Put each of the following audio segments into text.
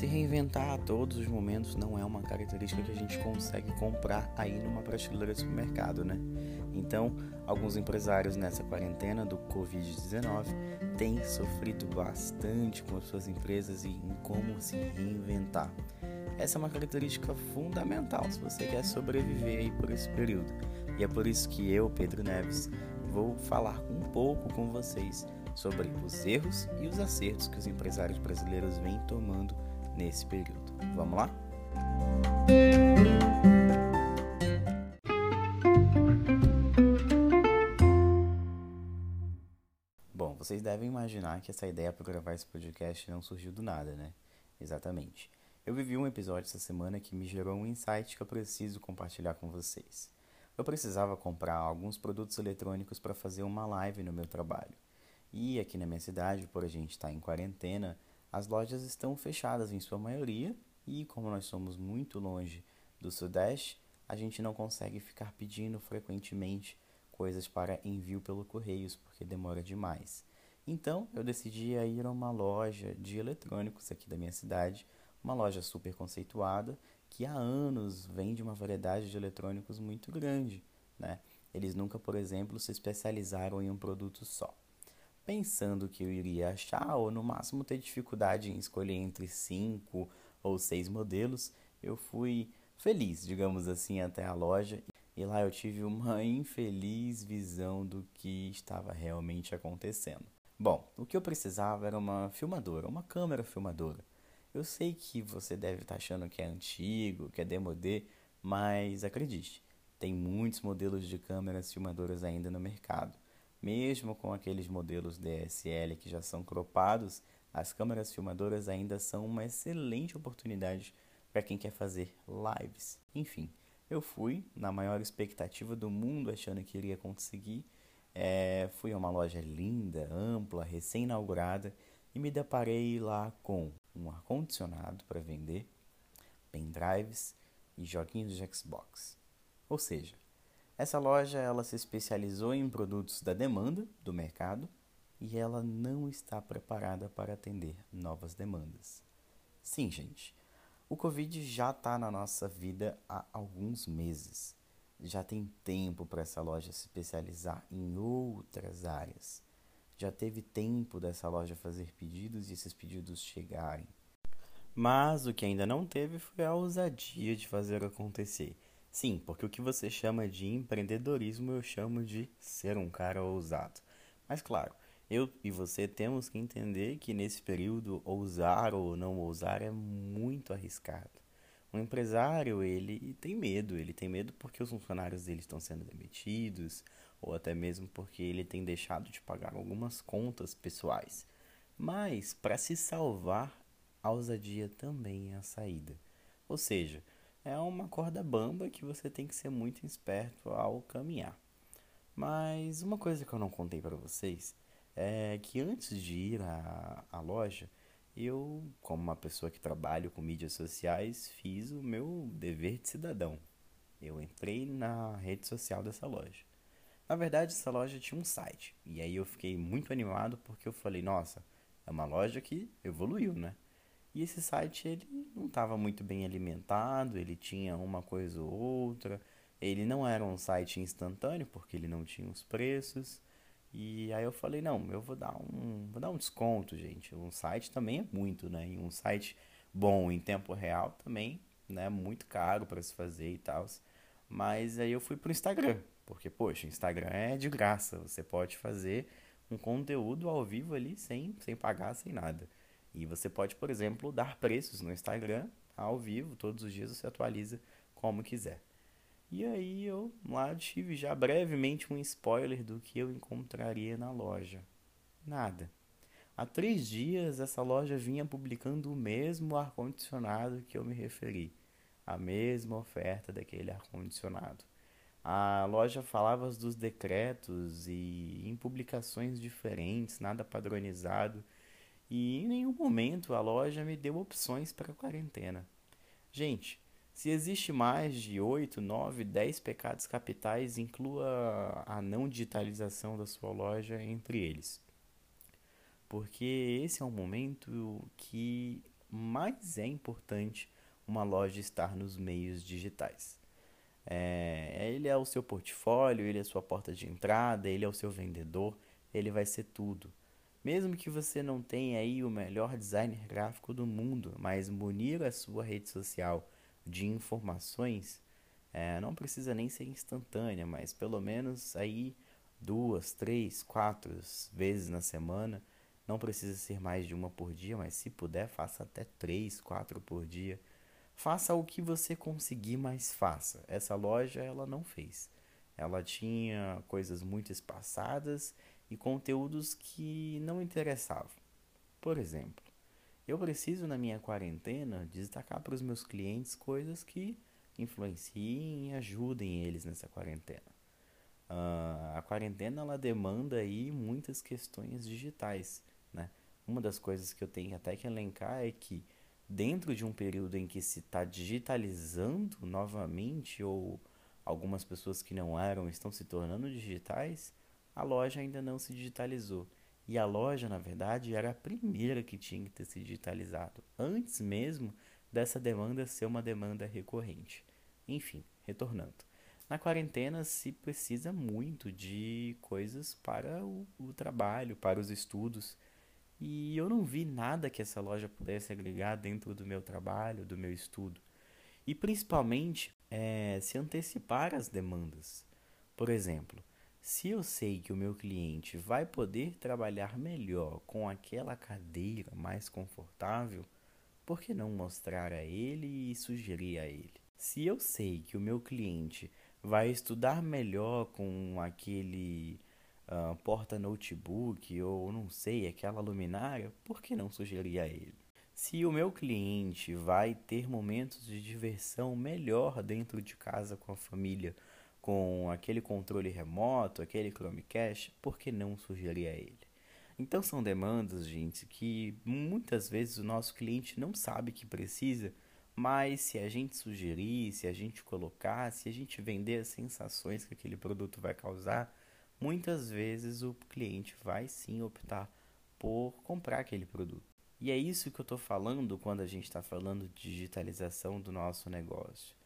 Se reinventar a todos os momentos não é uma característica que a gente consegue comprar aí numa prateleira de supermercado, né? Então, alguns empresários nessa quarentena do Covid-19 têm sofrido bastante com as suas empresas e em como se reinventar. Essa é uma característica fundamental se você quer sobreviver aí por esse período. E é por isso que eu, Pedro Neves, vou falar um pouco com vocês sobre os erros e os acertos que os empresários brasileiros vêm tomando nesse período. Vamos lá? Bom, vocês devem imaginar que essa ideia para gravar esse podcast não surgiu do nada, né? Exatamente. Eu vivi um episódio essa semana que me gerou um insight que eu preciso compartilhar com vocês. Eu precisava comprar alguns produtos eletrônicos para fazer uma live no meu trabalho. E aqui na minha cidade, por a gente estar tá em quarentena, as lojas estão fechadas em sua maioria e, como nós somos muito longe do Sudeste, a gente não consegue ficar pedindo frequentemente coisas para envio pelo Correios, porque demora demais. Então, eu decidi ir a uma loja de eletrônicos aqui da minha cidade, uma loja super conceituada, que há anos vende uma variedade de eletrônicos muito grande. Né? Eles nunca, por exemplo, se especializaram em um produto só pensando que eu iria achar ou no máximo ter dificuldade em escolher entre cinco ou seis modelos, eu fui feliz, digamos assim, até a loja e lá eu tive uma infeliz visão do que estava realmente acontecendo. Bom, o que eu precisava era uma filmadora, uma câmera filmadora. Eu sei que você deve estar achando que é antigo, que é demodê, mas acredite, tem muitos modelos de câmeras filmadoras ainda no mercado. Mesmo com aqueles modelos DSL que já são cropados, as câmeras filmadoras ainda são uma excelente oportunidade para quem quer fazer lives. Enfim, eu fui na maior expectativa do mundo, achando que iria conseguir. É, fui a uma loja linda, ampla, recém-inaugurada e me deparei lá com um ar-condicionado para vender, pendrives e joguinhos de Xbox. Ou seja, essa loja ela se especializou em produtos da demanda do mercado e ela não está preparada para atender novas demandas. Sim, gente, o Covid já está na nossa vida há alguns meses. Já tem tempo para essa loja se especializar em outras áreas. Já teve tempo dessa loja fazer pedidos e esses pedidos chegarem. Mas o que ainda não teve foi a ousadia de fazer acontecer Sim, porque o que você chama de empreendedorismo eu chamo de ser um cara ousado. Mas claro, eu e você temos que entender que nesse período ousar ou não ousar é muito arriscado. Um empresário, ele tem medo, ele tem medo porque os funcionários dele estão sendo demitidos, ou até mesmo porque ele tem deixado de pagar algumas contas pessoais. Mas para se salvar, a ousadia também é a saída. Ou seja, é uma corda bamba que você tem que ser muito esperto ao caminhar. Mas uma coisa que eu não contei para vocês é que antes de ir à, à loja, eu, como uma pessoa que trabalha com mídias sociais, fiz o meu dever de cidadão. Eu entrei na rede social dessa loja. Na verdade, essa loja tinha um site. E aí eu fiquei muito animado porque eu falei, nossa, é uma loja que evoluiu, né? E esse site ele não estava muito bem alimentado, ele tinha uma coisa ou outra. Ele não era um site instantâneo porque ele não tinha os preços. E aí eu falei, não, eu vou dar um, vou dar um desconto, gente. Um site também é muito, né? E um site bom em tempo real também, né, muito caro para se fazer e tal. Mas aí eu fui pro Instagram, porque poxa, Instagram é de graça, você pode fazer um conteúdo ao vivo ali sem sem pagar, sem nada. E você pode, por exemplo, dar preços no Instagram ao vivo, todos os dias você atualiza como quiser. E aí eu lá tive já brevemente um spoiler do que eu encontraria na loja. Nada. Há três dias essa loja vinha publicando o mesmo ar-condicionado que eu me referi, a mesma oferta daquele ar-condicionado. A loja falava dos decretos e em publicações diferentes, nada padronizado e em nenhum momento a loja me deu opções para quarentena. Gente, se existe mais de 8, 9, 10 pecados capitais, inclua a não digitalização da sua loja entre eles. Porque esse é um momento que mais é importante uma loja estar nos meios digitais. É, ele é o seu portfólio, ele é a sua porta de entrada, ele é o seu vendedor, ele vai ser tudo. Mesmo que você não tenha aí o melhor designer gráfico do mundo, mas munir a sua rede social de informações, é, não precisa nem ser instantânea, mas pelo menos aí duas, três, quatro vezes na semana. Não precisa ser mais de uma por dia, mas se puder, faça até três, quatro por dia. Faça o que você conseguir, mas faça. Essa loja ela não fez. Ela tinha coisas muito espaçadas e conteúdos que não interessavam. Por exemplo, eu preciso na minha quarentena destacar para os meus clientes coisas que influenciem e ajudem eles nessa quarentena. Uh, a quarentena ela demanda aí muitas questões digitais, né? Uma das coisas que eu tenho até que elencar é que dentro de um período em que se está digitalizando novamente ou algumas pessoas que não eram estão se tornando digitais, a loja ainda não se digitalizou. E a loja, na verdade, era a primeira que tinha que ter se digitalizado, antes mesmo dessa demanda ser uma demanda recorrente. Enfim, retornando. Na quarentena se precisa muito de coisas para o, o, trabalho, para os estudos. E eu não vi nada que essa loja pudesse agregar dentro do meu trabalho, do meu estudo. E principalmente é, se antecipar às demandas. Por exemplo, se eu sei que o meu cliente vai poder trabalhar melhor com aquela cadeira mais confortável, por que não mostrar a ele e sugerir a ele? Se eu sei que o meu cliente vai estudar melhor com aquele uh, porta-notebook ou não sei, aquela luminária, por que não sugerir a ele? Se o meu cliente vai ter momentos de diversão melhor dentro de casa com a família, com aquele controle remoto, aquele Chromecast, por que não a ele? Então são demandas, gente, que muitas vezes o nosso cliente não sabe que precisa, mas se a gente sugerir, se a gente colocar, se a gente vender as sensações que aquele produto vai causar, muitas vezes o cliente vai sim optar por comprar aquele produto. E é isso que eu estou falando quando a gente está falando de digitalização do nosso negócio.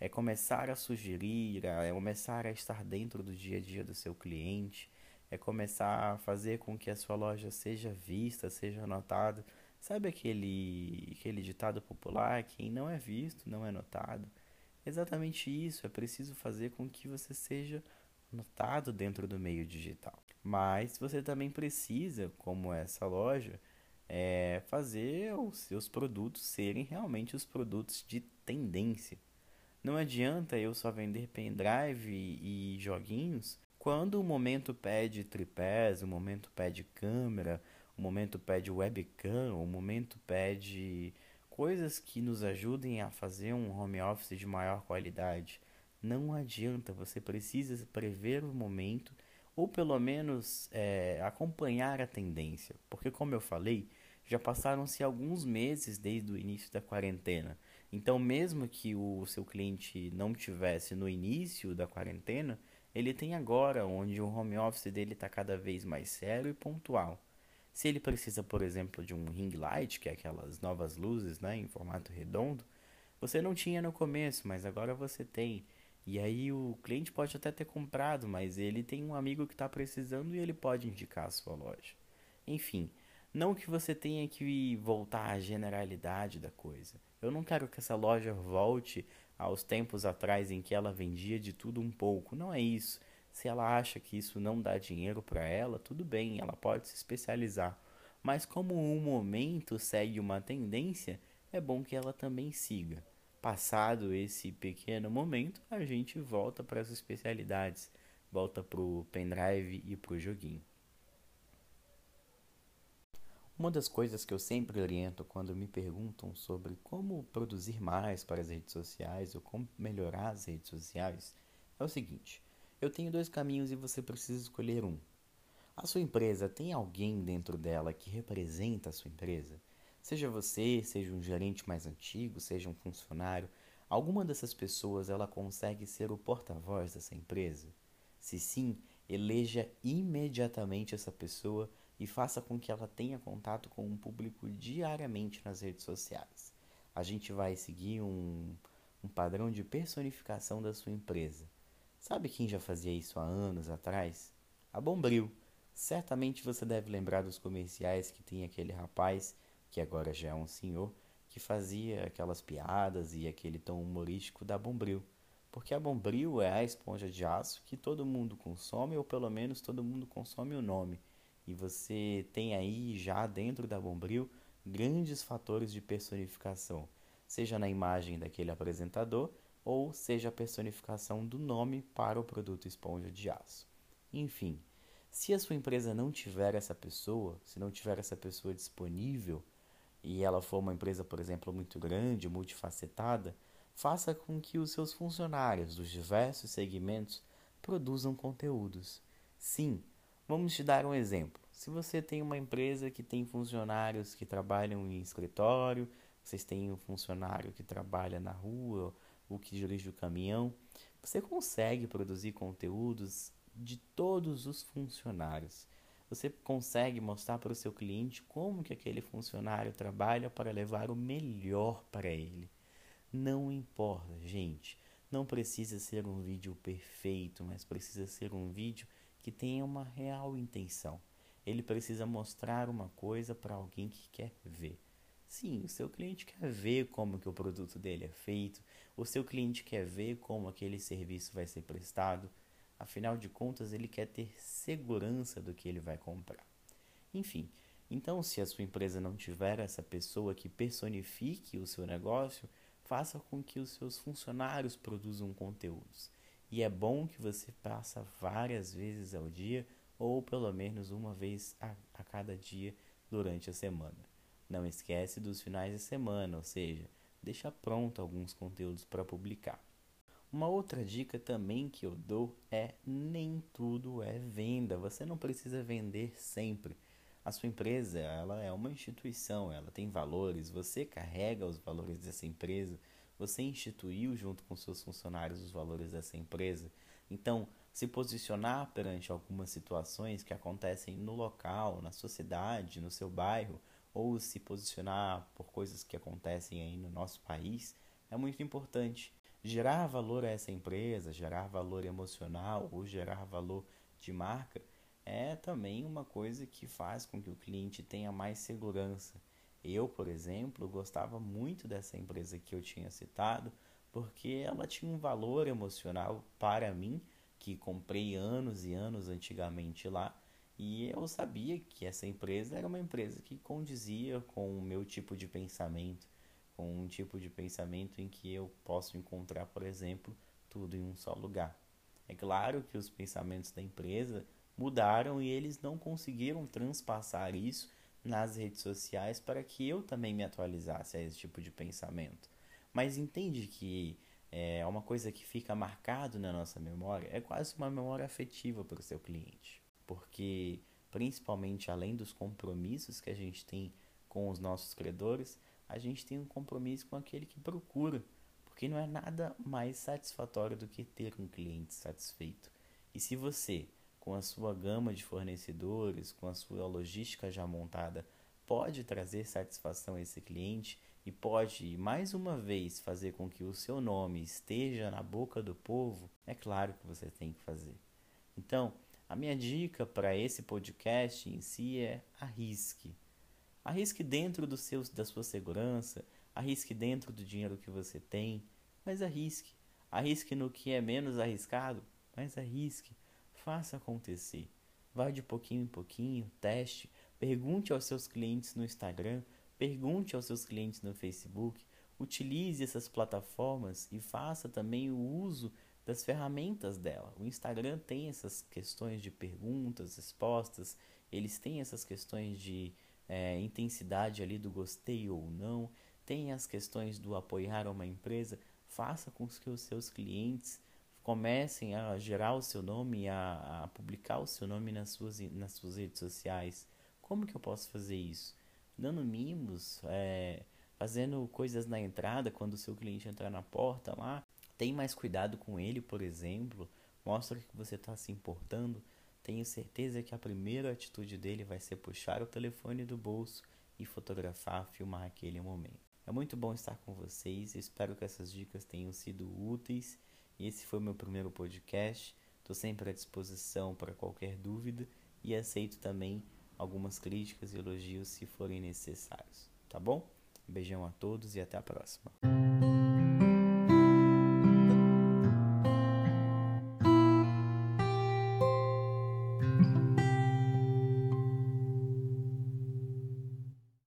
É começar a sugerir, é começar a estar dentro do dia a dia do seu cliente, é começar a fazer com que a sua loja seja vista, seja notada Sabe aquele, aquele ditado popular: quem não é visto não é notado? Exatamente isso, é preciso fazer com que você seja notado dentro do meio digital. Mas você também precisa, como essa loja, é fazer os seus produtos serem realmente os produtos de tendência. Não adianta eu só vender pendrive e joguinhos quando o momento pede tripés, o momento pede câmera, o momento pede webcam, o momento pede coisas que nos ajudem a fazer um home office de maior qualidade. Não adianta, você precisa prever o momento ou pelo menos é, acompanhar a tendência, porque como eu falei, já passaram-se alguns meses desde o início da quarentena. Então, mesmo que o seu cliente não tivesse no início da quarentena, ele tem agora, onde o home office dele está cada vez mais sério e pontual. Se ele precisa, por exemplo, de um ring light, que é aquelas novas luzes né, em formato redondo, você não tinha no começo, mas agora você tem. E aí o cliente pode até ter comprado, mas ele tem um amigo que está precisando e ele pode indicar a sua loja. Enfim, não que você tenha que voltar à generalidade da coisa. Eu não quero que essa loja volte aos tempos atrás em que ela vendia de tudo um pouco. Não é isso. Se ela acha que isso não dá dinheiro para ela, tudo bem, ela pode se especializar. Mas como um momento segue uma tendência, é bom que ela também siga. Passado esse pequeno momento, a gente volta para as especialidades, volta para o pendrive e para o joguinho. Uma das coisas que eu sempre oriento quando me perguntam sobre como produzir mais para as redes sociais ou como melhorar as redes sociais é o seguinte: eu tenho dois caminhos e você precisa escolher um. A sua empresa tem alguém dentro dela que representa a sua empresa? Seja você, seja um gerente mais antigo, seja um funcionário, alguma dessas pessoas ela consegue ser o porta-voz dessa empresa? Se sim, eleja imediatamente essa pessoa e faça com que ela tenha contato com um público diariamente nas redes sociais. A gente vai seguir um, um padrão de personificação da sua empresa. Sabe quem já fazia isso há anos atrás? A Bombril. Certamente você deve lembrar dos comerciais que tem aquele rapaz, que agora já é um senhor, que fazia aquelas piadas e aquele tom humorístico da Bombril. Porque a Bombril é a esponja de aço que todo mundo consome, ou pelo menos todo mundo consome o nome. E você tem aí já dentro da Bombril grandes fatores de personificação, seja na imagem daquele apresentador ou seja a personificação do nome para o produto esponja de aço. Enfim, se a sua empresa não tiver essa pessoa, se não tiver essa pessoa disponível e ela for uma empresa, por exemplo, muito grande, multifacetada, faça com que os seus funcionários dos diversos segmentos produzam conteúdos. Sim, vamos te dar um exemplo. Se você tem uma empresa que tem funcionários que trabalham em escritório, vocês têm um funcionário que trabalha na rua, o que dirige o caminhão, você consegue produzir conteúdos de todos os funcionários. Você consegue mostrar para o seu cliente como que aquele funcionário trabalha para levar o melhor para ele. Não importa, gente. Não precisa ser um vídeo perfeito, mas precisa ser um vídeo que tenha uma real intenção. Ele precisa mostrar uma coisa para alguém que quer ver. Sim, o seu cliente quer ver como que o produto dele é feito, o seu cliente quer ver como aquele serviço vai ser prestado. Afinal de contas, ele quer ter segurança do que ele vai comprar. Enfim, então se a sua empresa não tiver essa pessoa que personifique o seu negócio, faça com que os seus funcionários produzam conteúdos. E é bom que você faça várias vezes ao dia ou pelo menos uma vez a, a cada dia durante a semana. Não esquece dos finais de semana, ou seja, deixa pronto alguns conteúdos para publicar. Uma outra dica também que eu dou é nem tudo é venda. Você não precisa vender sempre. A sua empresa, ela é uma instituição, ela tem valores, você carrega os valores dessa empresa, você instituiu junto com seus funcionários os valores dessa empresa. Então, se posicionar perante algumas situações que acontecem no local, na sua cidade, no seu bairro, ou se posicionar por coisas que acontecem aí no nosso país, é muito importante. Gerar valor a essa empresa, gerar valor emocional ou gerar valor de marca é também uma coisa que faz com que o cliente tenha mais segurança. Eu, por exemplo, gostava muito dessa empresa que eu tinha citado, porque ela tinha um valor emocional para mim, que comprei anos e anos antigamente lá, e eu sabia que essa empresa era uma empresa que condizia com o meu tipo de pensamento, com um tipo de pensamento em que eu posso encontrar, por exemplo, tudo em um só lugar. É claro que os pensamentos da empresa mudaram e eles não conseguiram transpassar isso nas redes sociais para que eu também me atualizasse a esse tipo de pensamento. Mas entende que é uma coisa que fica marcado na nossa memória, é quase uma memória afetiva para o seu cliente. Porque, principalmente além dos compromissos que a gente tem com os nossos credores, a gente tem um compromisso com aquele que procura. Porque não é nada mais satisfatório do que ter um cliente satisfeito. E se você com a sua gama de fornecedores, com a sua logística já montada, pode trazer satisfação a esse cliente e pode, mais uma vez, fazer com que o seu nome esteja na boca do povo, é claro que você tem que fazer. Então, a minha dica para esse podcast em si é arrisque. Arrisque dentro do seu, da sua segurança, arrisque dentro do dinheiro que você tem, mas arrisque. Arrisque no que é menos arriscado, mas arrisque faça acontecer. Vá de pouquinho em pouquinho, teste, pergunte aos seus clientes no Instagram, pergunte aos seus clientes no Facebook, utilize essas plataformas e faça também o uso das ferramentas dela. O Instagram tem essas questões de perguntas, respostas, eles têm essas questões de é, intensidade ali do gostei ou não, tem as questões do apoiar uma empresa. Faça com que os seus clientes comecem a gerar o seu nome, a, a, publicar o seu nome nas suas, nas suas redes sociais. Como que eu posso fazer isso? Dando mimos, é, fazendo coisas na entrada, quando o seu cliente entrar na porta lá. Tem mais cuidado com ele, por exemplo. Mostra que você está se importando. tenho certeza que a primeira atitude dele vai ser puxar o telefone do bolso e fotografar, filmar aquele momento. É muito bom estar com vocês, espero que essas dicas tenham sido úteis. Esse foi meu primeiro podcast. Estou sempre à disposição para qualquer dúvida e aceito também algumas críticas e elogios se forem necessários, tá bom? beijão a todos e até a próxima.